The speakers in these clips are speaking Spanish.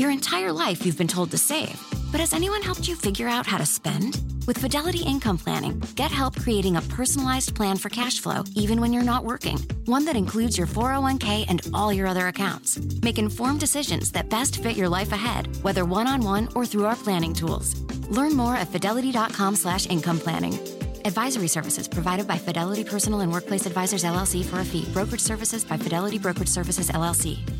Your entire life you've been told to save, but has anyone helped you figure out how to spend? With Fidelity Income Planning, get help creating a personalized plan for cash flow even when you're not working. One that includes your 401k and all your other accounts. Make informed decisions that best fit your life ahead, whether one-on-one or through our planning tools. Learn more at fidelity.com slash income planning. Advisory services provided by Fidelity Personal and Workplace Advisors LLC for a fee. Brokerage services by Fidelity Brokerage Services LLC.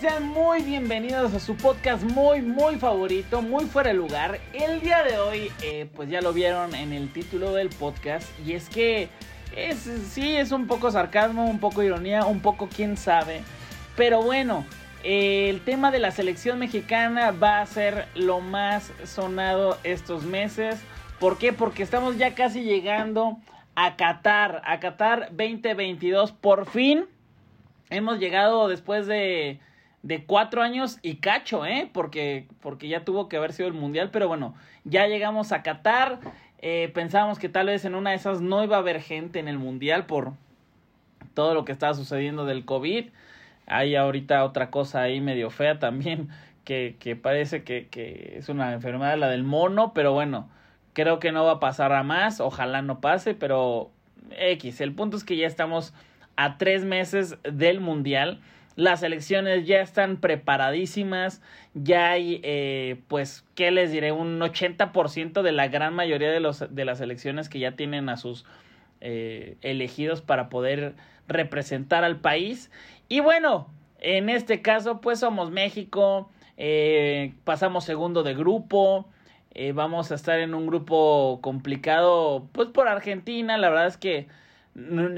Sean muy bienvenidos a su podcast muy, muy favorito, muy fuera de lugar. El día de hoy, eh, pues ya lo vieron en el título del podcast, y es que es, sí, es un poco sarcasmo, un poco ironía, un poco quién sabe. Pero bueno, eh, el tema de la selección mexicana va a ser lo más sonado estos meses. ¿Por qué? Porque estamos ya casi llegando a Qatar, a Qatar 2022. Por fin hemos llegado después de, de cuatro años y cacho, ¿eh? Porque, porque ya tuvo que haber sido el mundial, pero bueno, ya llegamos a Qatar. Eh, pensábamos que tal vez en una de esas no iba a haber gente en el mundial por todo lo que estaba sucediendo del COVID. Hay ahorita otra cosa ahí medio fea también, que, que parece que, que es una enfermedad, la del mono, pero bueno, creo que no va a pasar a más, ojalá no pase, pero X, el punto es que ya estamos a tres meses del Mundial. Las elecciones ya están preparadísimas, ya hay, eh, pues, ¿qué les diré? Un 80% de la gran mayoría de, los, de las elecciones que ya tienen a sus eh, elegidos para poder representar al país. Y bueno, en este caso, pues somos México, eh, pasamos segundo de grupo, eh, vamos a estar en un grupo complicado, pues por Argentina, la verdad es que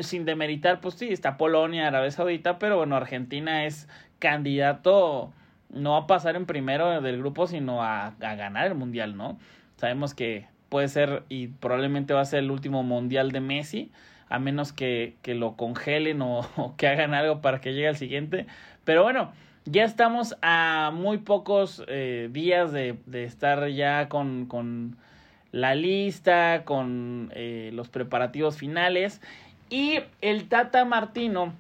sin demeritar, pues sí, está Polonia, Arabia Saudita, pero bueno, Argentina es candidato no a pasar en primero del grupo, sino a, a, ganar el mundial, ¿no? Sabemos que puede ser y probablemente va a ser el último mundial de Messi, a menos que, que lo congelen o, o, que hagan algo para que llegue al siguiente. Pero bueno, ya estamos a muy pocos eh, días de, de, estar ya con, con la lista, con eh, los preparativos finales. Y el Tata Martino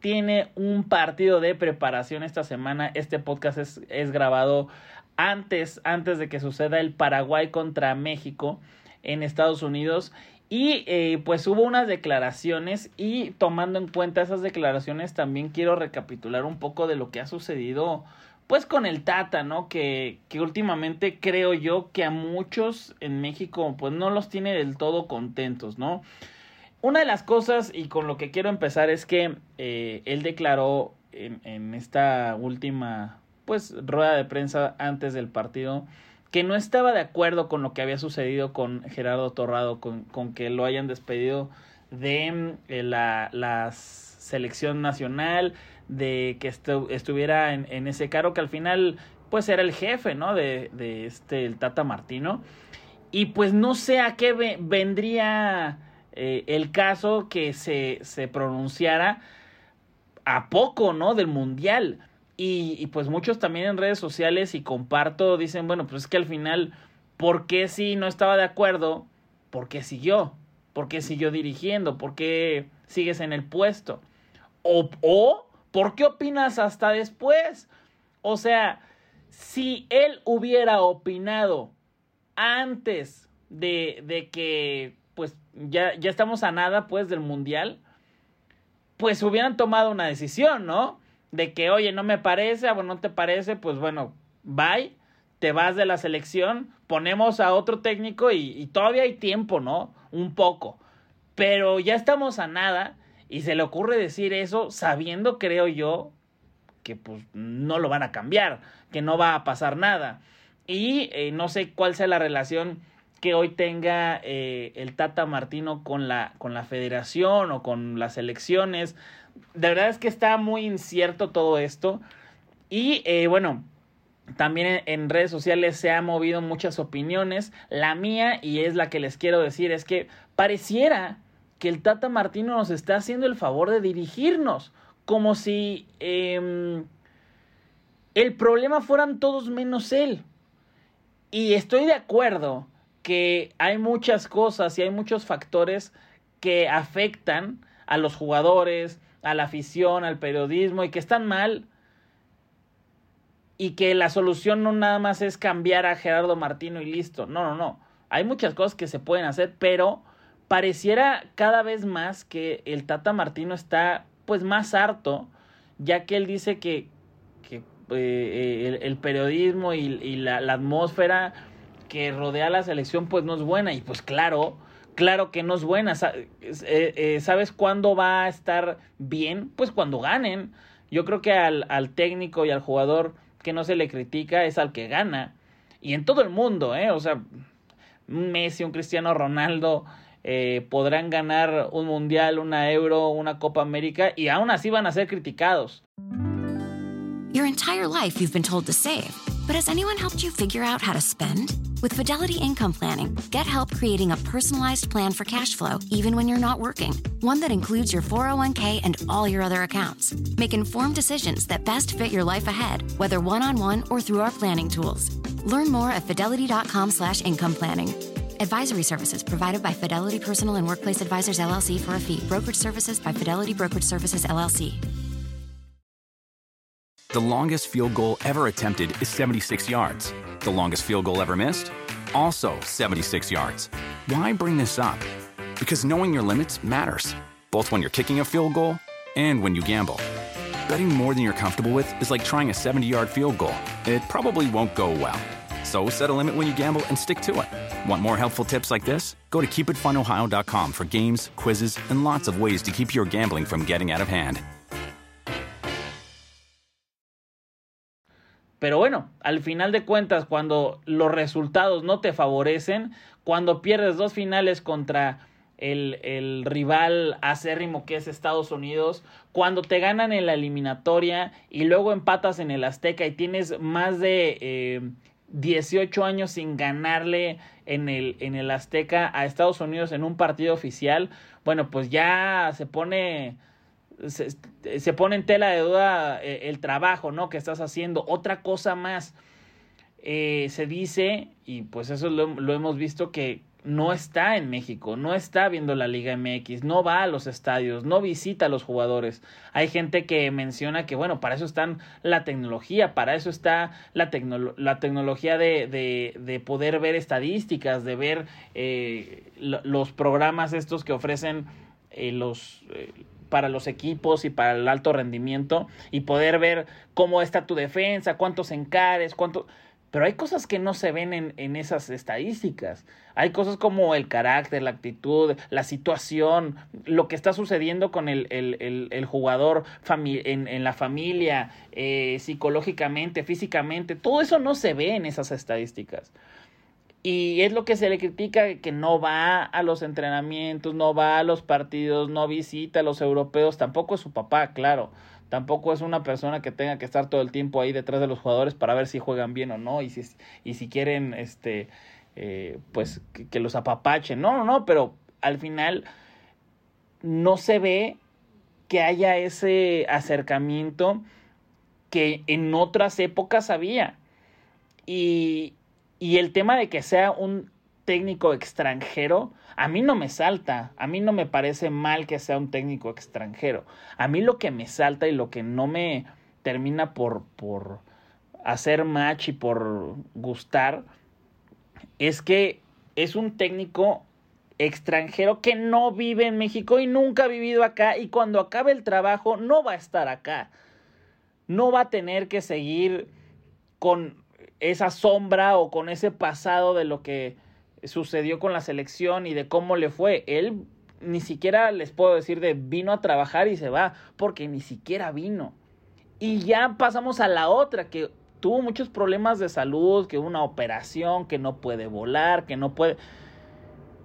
tiene un partido de preparación esta semana. Este podcast es, es grabado antes, antes de que suceda el Paraguay contra México en Estados Unidos. Y eh, pues hubo unas declaraciones y tomando en cuenta esas declaraciones también quiero recapitular un poco de lo que ha sucedido pues con el Tata, ¿no? Que, que últimamente creo yo que a muchos en México pues no los tiene del todo contentos, ¿no? Una de las cosas y con lo que quiero empezar es que eh, él declaró en, en esta última pues rueda de prensa antes del partido que no estaba de acuerdo con lo que había sucedido con Gerardo Torrado, con, con que lo hayan despedido de eh, la, la, selección nacional, de que estu estuviera en, ese cargo, que al final pues era el jefe, ¿no? De, este, el Tata Martino. Y pues no sé a qué ve vendría eh, el caso que se, se pronunciara a poco, ¿no? Del Mundial. Y, pues muchos también en redes sociales y comparto dicen, bueno, pues es que al final, ¿por qué si no estaba de acuerdo? ¿Por qué siguió? ¿Por qué siguió dirigiendo? ¿Por qué sigues en el puesto? O ¿por qué opinas hasta después? O sea, si él hubiera opinado antes de, de que pues ya, ya estamos a nada pues del mundial, pues hubieran tomado una decisión, ¿no? de que, oye, no me parece, o no te parece, pues bueno, bye, te vas de la selección, ponemos a otro técnico y, y, todavía hay tiempo, ¿no? Un poco. Pero ya estamos a nada y se le ocurre decir eso sabiendo, creo yo, que pues no lo van a cambiar, que no va a pasar nada. Y eh, no sé cuál sea la relación que hoy tenga eh, el Tata Martino con la, con la federación o con las elecciones. De verdad es que está muy incierto todo esto. Y eh, bueno, también en redes sociales se han movido muchas opiniones. La mía, y es la que les quiero decir, es que pareciera que el Tata Martino nos está haciendo el favor de dirigirnos. Como si em, el problema fueran todos menos él. Y estoy de acuerdo que hay muchas cosas y hay muchos factores que afectan a los jugadores, a la afición, al periodismo y que están mal y que la solución no nada más es cambiar a Gerardo Martino y listo. No, no, no. Hay muchas cosas que se pueden hacer, pero pareciera cada vez más que el Tata Martino está pues más harto, ya que él dice que, que eh, el, periodismo y, la, atmósfera que rodea la selección pues no es buena y pues claro, claro que no es buena. Eh, eh, ¿Sabes cuándo va a estar bien? Pues cuando ganen. Yo creo que al, al, técnico y al jugador que no se le critica es al que gana. Y en todo el mundo, ¿eh? O sea, un Messi, un Cristiano Ronaldo eh, podrán ganar un Mundial, una Euro, una Copa América y aún así van a ser criticados. Your entire life you've been told to save. But has anyone helped you figure out how to spend? With Fidelity Income Planning, get help creating a personalized plan for cash flow, even when you're not working. One that includes your 401k and all your other accounts. Make informed decisions that best fit your life ahead, whether one-on-one or through our planning tools. Learn more at fidelity.com slash income planning. Advisory services provided by Fidelity Personal and Workplace Advisors LLC for a fee. Brokerage services by Fidelity Brokerage Services LLC. The longest field goal ever attempted is 76 yards. The longest field goal ever missed? Also 76 yards. Why bring this up? Because knowing your limits matters, both when you're kicking a field goal and when you gamble. Betting more than you're comfortable with is like trying a 70 yard field goal. It probably won't go well. So set a limit when you gamble and stick to it. Want more helpful tips like this? Go to keepitfunohio.com for games, quizzes, and lots of ways to keep your gambling from getting out of hand. Pero bueno, al final de cuentas, cuando los resultados no te favorecen, cuando pierdes dos finales contra el, el, rival acérrimo que es Estados Unidos, cuando te ganan en la eliminatoria y luego empatas en el Azteca y tienes más de eh, 18 años sin ganarle en el, en el Azteca a Estados Unidos en un partido oficial, bueno, pues ya se pone se, pone en tela de duda eh, el trabajo, ¿no? Que estás haciendo. Otra cosa más, eh, se dice, y pues eso lo, hemos visto, que no está en México, no está viendo la Liga MX, no va a los estadios, no visita a los jugadores. Hay gente que menciona que, bueno, para eso están la tecnología, para eso está la, la tecnología de, de, de, poder ver estadísticas, de ver eh, los programas estos que ofrecen los para los equipos y para el alto rendimiento y poder ver cómo está tu defensa, cuántos encares, cuánto... Pero hay cosas que no se ven en, en, esas estadísticas. Hay cosas como el carácter, la actitud, la situación, lo que está sucediendo con el, el, el, jugador en, en, la familia, eh, psicológicamente, físicamente. Todo eso no se ve en esas estadísticas. Y es lo que se le critica, que no va a los entrenamientos, no va a los partidos, no visita a los europeos, tampoco es su papá, claro. Tampoco es una persona que tenga que estar todo el tiempo ahí detrás de los jugadores para ver si juegan bien o no y si, y si quieren, este, eh, pues, que, los apapachen. No, no, no, pero al final no se ve que haya ese acercamiento que en otras épocas había. Y, y el tema de que sea un técnico extranjero, a mí no me salta, a mí no me parece mal que sea un técnico extranjero. A mí lo que me salta y lo que no me termina por, por hacer match y por gustar es que es un técnico extranjero que no vive en México y nunca ha vivido acá y cuando acabe el trabajo no va a estar acá. No va a tener que seguir con esa sombra o con ese pasado de lo que sucedió con la selección y de cómo le fue. Él ni siquiera les puedo decir de vino a trabajar y se va, porque ni siquiera vino. Y ya pasamos a la otra, que tuvo muchos problemas de salud, que una operación, que no puede volar, que no puede...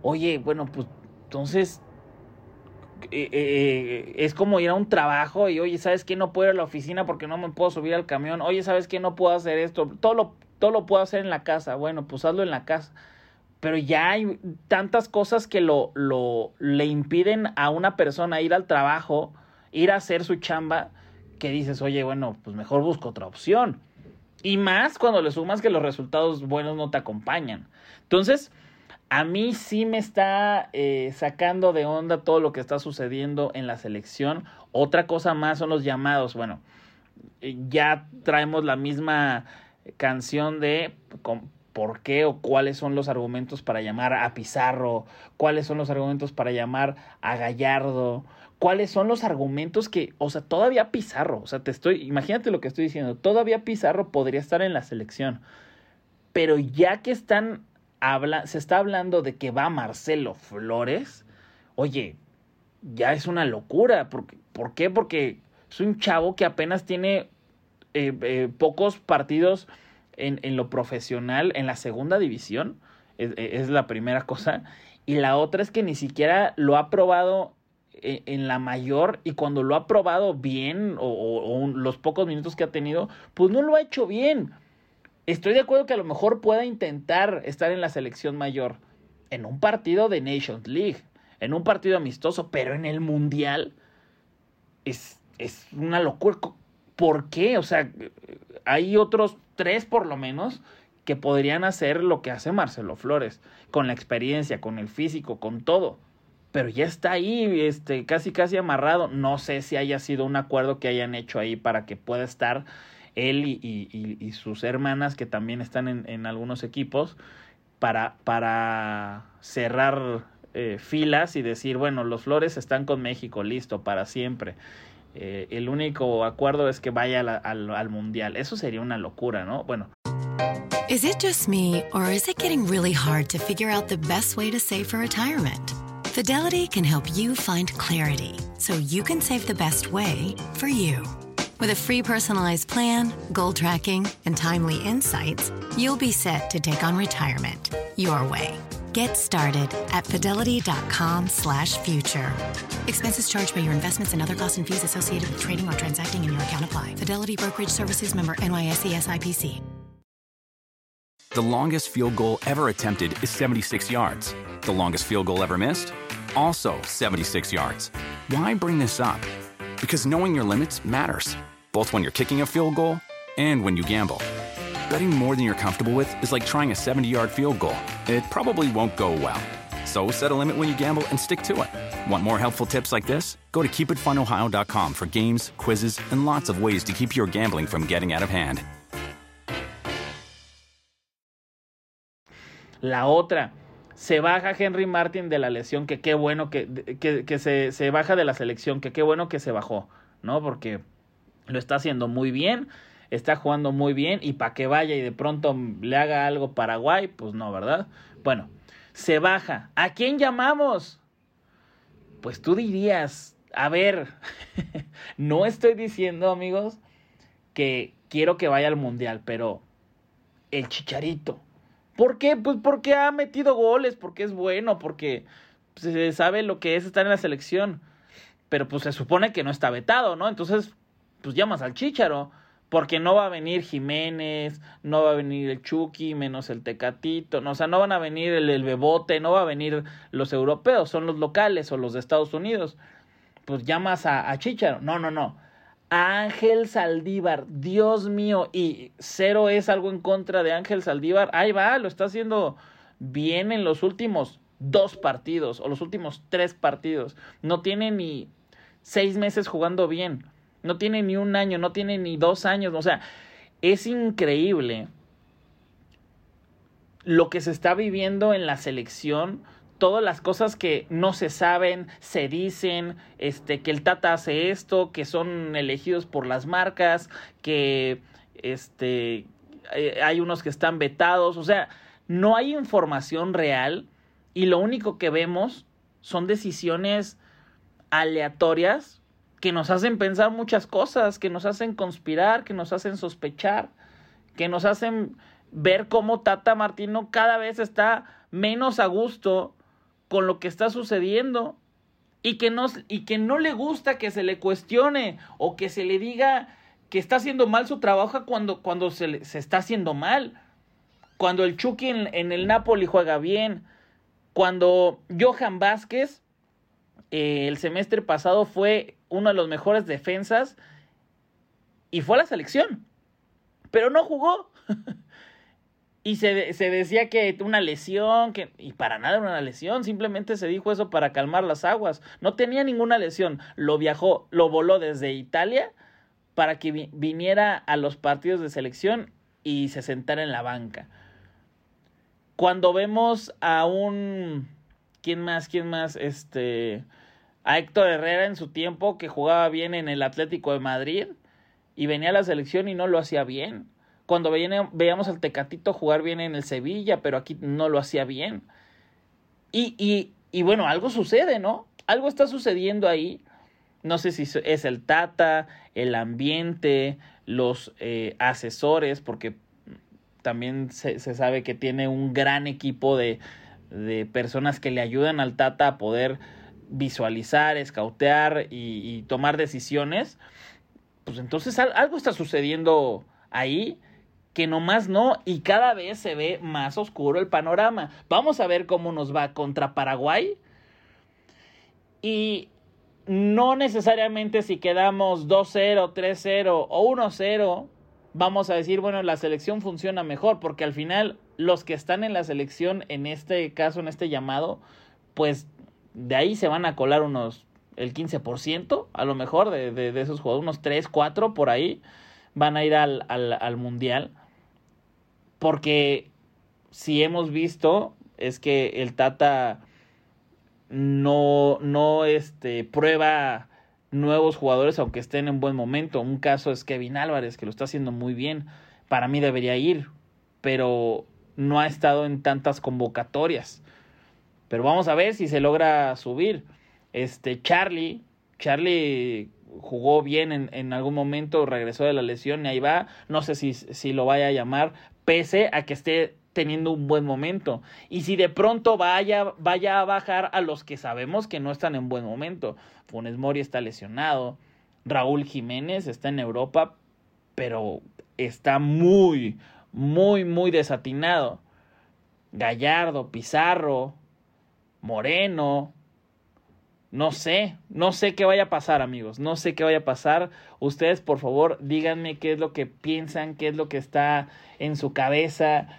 Oye, bueno, pues entonces eh, eh, es como ir a un trabajo y, oye, ¿sabes qué? No puedo ir a la oficina porque no me puedo subir al camión. Oye, ¿sabes qué? No puedo hacer esto. Todo todo lo puedo hacer en la casa. Bueno, pues hazlo en la casa. Pero ya hay tantas cosas que lo, lo le impiden a una persona ir al trabajo, ir a hacer su chamba, que dices, oye, bueno, pues mejor busco otra opción. Y más cuando le sumas que los resultados buenos no te acompañan. Entonces, a mí sí me está eh, sacando de onda todo lo que está sucediendo en la selección. Otra cosa más son los llamados. Bueno, eh, ya traemos la misma canción de por qué o cuáles son los argumentos para llamar a Pizarro, cuáles son los argumentos para llamar a Gallardo, cuáles son los argumentos que, o sea, todavía Pizarro, o sea, te estoy, imagínate lo que estoy diciendo, todavía Pizarro podría estar en la selección, pero ya que están habla, se está hablando de que va Marcelo Flores, oye, ya es una locura. ¿Por, ¿por qué? Porque es un chavo que apenas tiene eh, eh, pocos partidos en, en, lo profesional, en la segunda división, es, es, la primera cosa. Y la otra es que ni siquiera lo ha probado en, eh, en la mayor y cuando lo ha probado bien o, o, o los pocos minutos que ha tenido, pues no lo ha hecho bien. Estoy de acuerdo que a lo mejor pueda intentar estar en la selección mayor en un partido de Nations League, en un partido amistoso, pero en el Mundial es, es una locura. ¿Por qué? O sea, hay otros tres por lo menos que podrían hacer lo que hace Marcelo Flores, con la experiencia, con el físico, con todo. Pero ya está ahí, este, casi casi amarrado. No sé si haya sido un acuerdo que hayan hecho ahí para que pueda estar él y, y, y, sus hermanas que también están en, algunos equipos para, para cerrar eh, filas y decir, bueno, los Flores están con México, listo, para siempre. Eh, el único acuerdo es que vaya al, al, al Mundial. Eso sería una locura, ¿no? Bueno. Is it just me, or is it getting really hard to figure out the best way to save for retirement? Fidelity can help you find clarity so you can save the best way for you. With a free personalized plan, goal tracking, and timely insights, you'll be set to take on retirement your way. Get started at fidelity.com slash future. Expenses charged by your investments and other costs and fees associated with trading or transacting in your account apply. Fidelity Brokerage Services member NYSE SIPC. The longest field goal ever attempted is 76 yards. The longest field goal ever missed? Also 76 yards. Why bring this up? Because knowing your limits matters, both when you're kicking a field goal and when you gamble. Betting more than you're comfortable with is like trying a 70 yard field goal. It probably won't go well. So set a limit when you gamble and stick to it. Want more helpful tips like this? Go to keepitfunohio.com for games, quizzes, and lots of ways to keep your gambling from getting out of hand. La otra, se baja Henry Martin de la lesión, que qué bueno que, que, que se, se, baja de la selección, que qué bueno que se bajó, ¿no? Porque lo está haciendo muy bien, está jugando muy bien y para que vaya y de pronto le haga algo Paraguay, pues no, ¿verdad? Bueno, se baja. ¿A quién llamamos? Pues tú dirías, a ver, no estoy diciendo, amigos, que quiero que vaya al Mundial, pero el chicharito. ¿Por qué? Pues porque ha metido goles, porque es bueno, porque se sabe lo que es estar en la selección. Pero pues se supone que no está vetado, ¿no? Entonces, pues llamas al Chicharo. Porque no va a venir Jiménez, no va a venir el Chucky, menos el Tecatito, no, o sea, no van a venir el, el, Bebote, no va a venir los europeos, son los locales o los de Estados Unidos. Pues llamas a, a Chicharo. No, no, no. Ángel Saldívar, Dios mío, y cero es algo en contra de Ángel Saldívar. Ahí va, lo está haciendo bien en los últimos dos partidos o los últimos tres partidos. No tiene ni seis meses jugando bien. No tiene ni un año, no tiene ni dos años. O sea, es increíble lo que se está viviendo en la selección. Todas las cosas que no se saben, se dicen, este, que el Tata hace esto, que son elegidos por las marcas, que este, hay unos que están vetados. O sea, no hay información real y lo único que vemos son decisiones aleatorias que nos hacen pensar muchas cosas, que nos hacen conspirar, que nos hacen sospechar, que nos hacen ver cómo Tata Martino cada vez está menos a gusto con lo que está sucediendo y que no, y que no le gusta que se le cuestione o que se le diga que está haciendo mal su trabajo cuando, cuando se, se está haciendo mal. Cuando el Chucky en, el Napoli juega bien. Cuando Johan Vázquez eh, el semestre pasado fue uno de los mejores defensas y fue a la selección. Pero no jugó. Y se, se, decía que una lesión, que, y para nada era una lesión, simplemente se dijo eso para calmar las aguas. No tenía ninguna lesión, lo viajó, lo voló desde Italia para que viniera a los partidos de selección y se sentara en la banca. Cuando vemos a un... ¿Quién más? ¿Quién más? Este... A Héctor Herrera en su tiempo que jugaba bien en el Atlético de Madrid y venía a la selección y no lo hacía bien cuando veíamos al Tecatito jugar bien en el Sevilla, pero aquí no lo hacía bien. Y, y, y bueno, algo sucede, ¿no? Algo está sucediendo ahí. No sé si es el Tata, el ambiente, los eh, asesores, porque también se, sabe que tiene un gran equipo de, de, personas que le ayudan al Tata a poder visualizar, escautear y, y tomar decisiones. Pues entonces algo está sucediendo ahí que nomás no y cada vez se ve más oscuro el panorama. Vamos a ver cómo nos va contra Paraguay. Y no necesariamente si quedamos 2-0, 3-0 o 1-0, vamos a decir, bueno, la selección funciona mejor, porque al final los que están en la selección, en este caso, en este llamado, pues de ahí se van a colar unos, el 15%, a lo mejor, de, de, esos jugadores, unos 3, 4 por ahí, van a ir al, al, al Mundial. Porque si hemos visto es que el Tata no, no este, prueba nuevos jugadores aunque estén en buen momento. Un caso es Kevin Álvarez, que lo está haciendo muy bien. Para mí debería ir, pero no ha estado en tantas convocatorias. Pero vamos a ver si se logra subir. Este Charlie, Charlie jugó bien en, en algún momento, regresó de la lesión y ahí va. No sé si, si lo vaya a llamar, pese a que esté teniendo un buen momento. Y si de pronto vaya, vaya a bajar a los que sabemos que no están en buen momento. Funes Mori está lesionado. Raúl Jiménez está en Europa, pero está muy, muy, muy desatinado. Gallardo, Pizarro, Moreno, no sé, no sé qué vaya a pasar, amigos. No sé qué vaya a pasar. Ustedes, por favor, díganme qué es lo que piensan, qué es lo que está en su cabeza.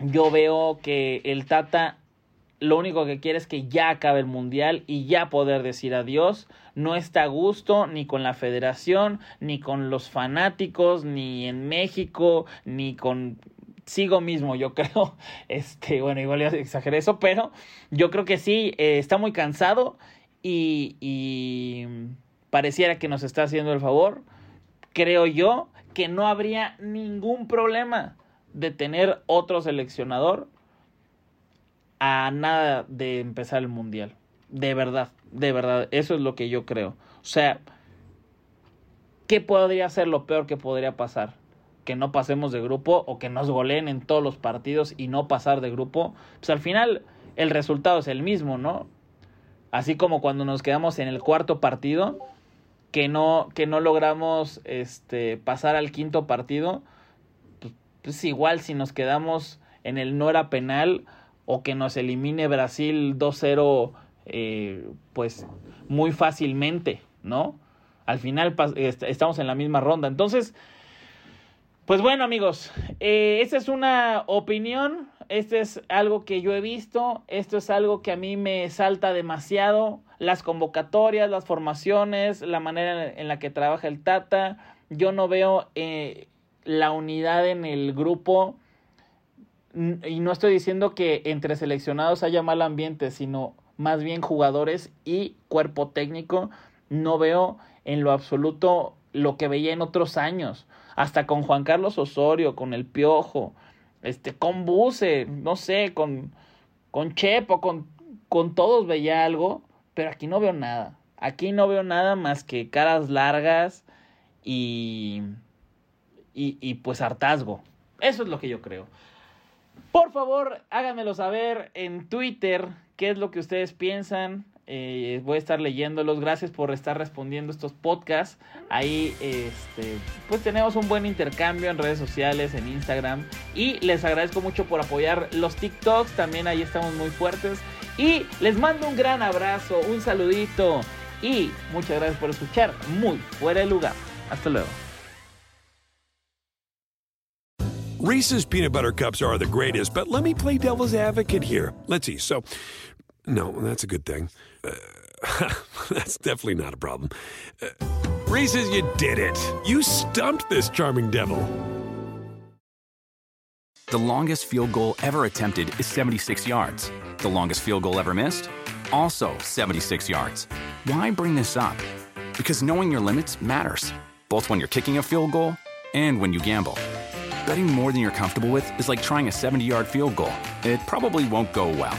Yo veo que el Tata lo único que quiere es que ya acabe el mundial y ya poder decir adiós. No está a gusto ni con la federación, ni con los fanáticos, ni en México, ni con sigo mismo, yo creo. Este, bueno, igual ya exageré eso, pero yo creo que sí, eh, está muy cansado y, y pareciera que nos está haciendo el favor. Creo yo que no habría ningún problema de tener otro seleccionador a nada de empezar el mundial. De verdad, de verdad, eso es lo que yo creo. O sea, ¿qué podría ser lo peor que podría pasar? Que no pasemos de grupo o que nos goleen en todos los partidos y no pasar de grupo, pues al final el resultado es el mismo, ¿no? Así como cuando nos quedamos en el cuarto partido, que no, que no logramos este, pasar al quinto partido, pues, pues igual si nos quedamos en el no era penal o que nos elimine Brasil 2-0, eh, pues muy fácilmente, ¿no? Al final estamos en la misma ronda. Entonces, pues bueno amigos, eh, esta es una opinión, esto es algo que yo he visto, esto es algo que a mí me salta demasiado, las convocatorias, las formaciones, la manera en la que trabaja el Tata, yo no veo eh, la unidad en el grupo y no estoy diciendo que entre seleccionados haya mal ambiente, sino más bien jugadores y cuerpo técnico, no veo en lo absoluto lo que veía en otros años hasta con Juan Carlos Osorio, con el Piojo, este, con Buse, no sé, con, con Chepo, con, con todos veía algo, pero aquí no veo nada. Aquí no veo nada más que caras largas y, y, y pues hartazgo. Eso es lo que yo creo. Por favor, háganmelo saber en Twitter qué es lo que ustedes piensan. Eh, voy a estar leyéndolos. Gracias por estar respondiendo estos podcasts. Ahí, este, pues tenemos un buen intercambio en redes sociales, en Instagram. Y les agradezco mucho por apoyar los TikToks. También ahí estamos muy fuertes. Y les mando un gran abrazo, un saludito. Y muchas gracias por escuchar. Muy fuera de lugar. Hasta luego. Reese's peanut butter cups are the greatest, but let me play devil's advocate here. Let's see. So, no, that's a good thing. Uh, that's definitely not a problem. Uh, Reese's, you did it. You stumped this charming devil. The longest field goal ever attempted is 76 yards. The longest field goal ever missed? Also 76 yards. Why bring this up? Because knowing your limits matters, both when you're kicking a field goal and when you gamble. Betting more than you're comfortable with is like trying a 70 yard field goal. It probably won't go well.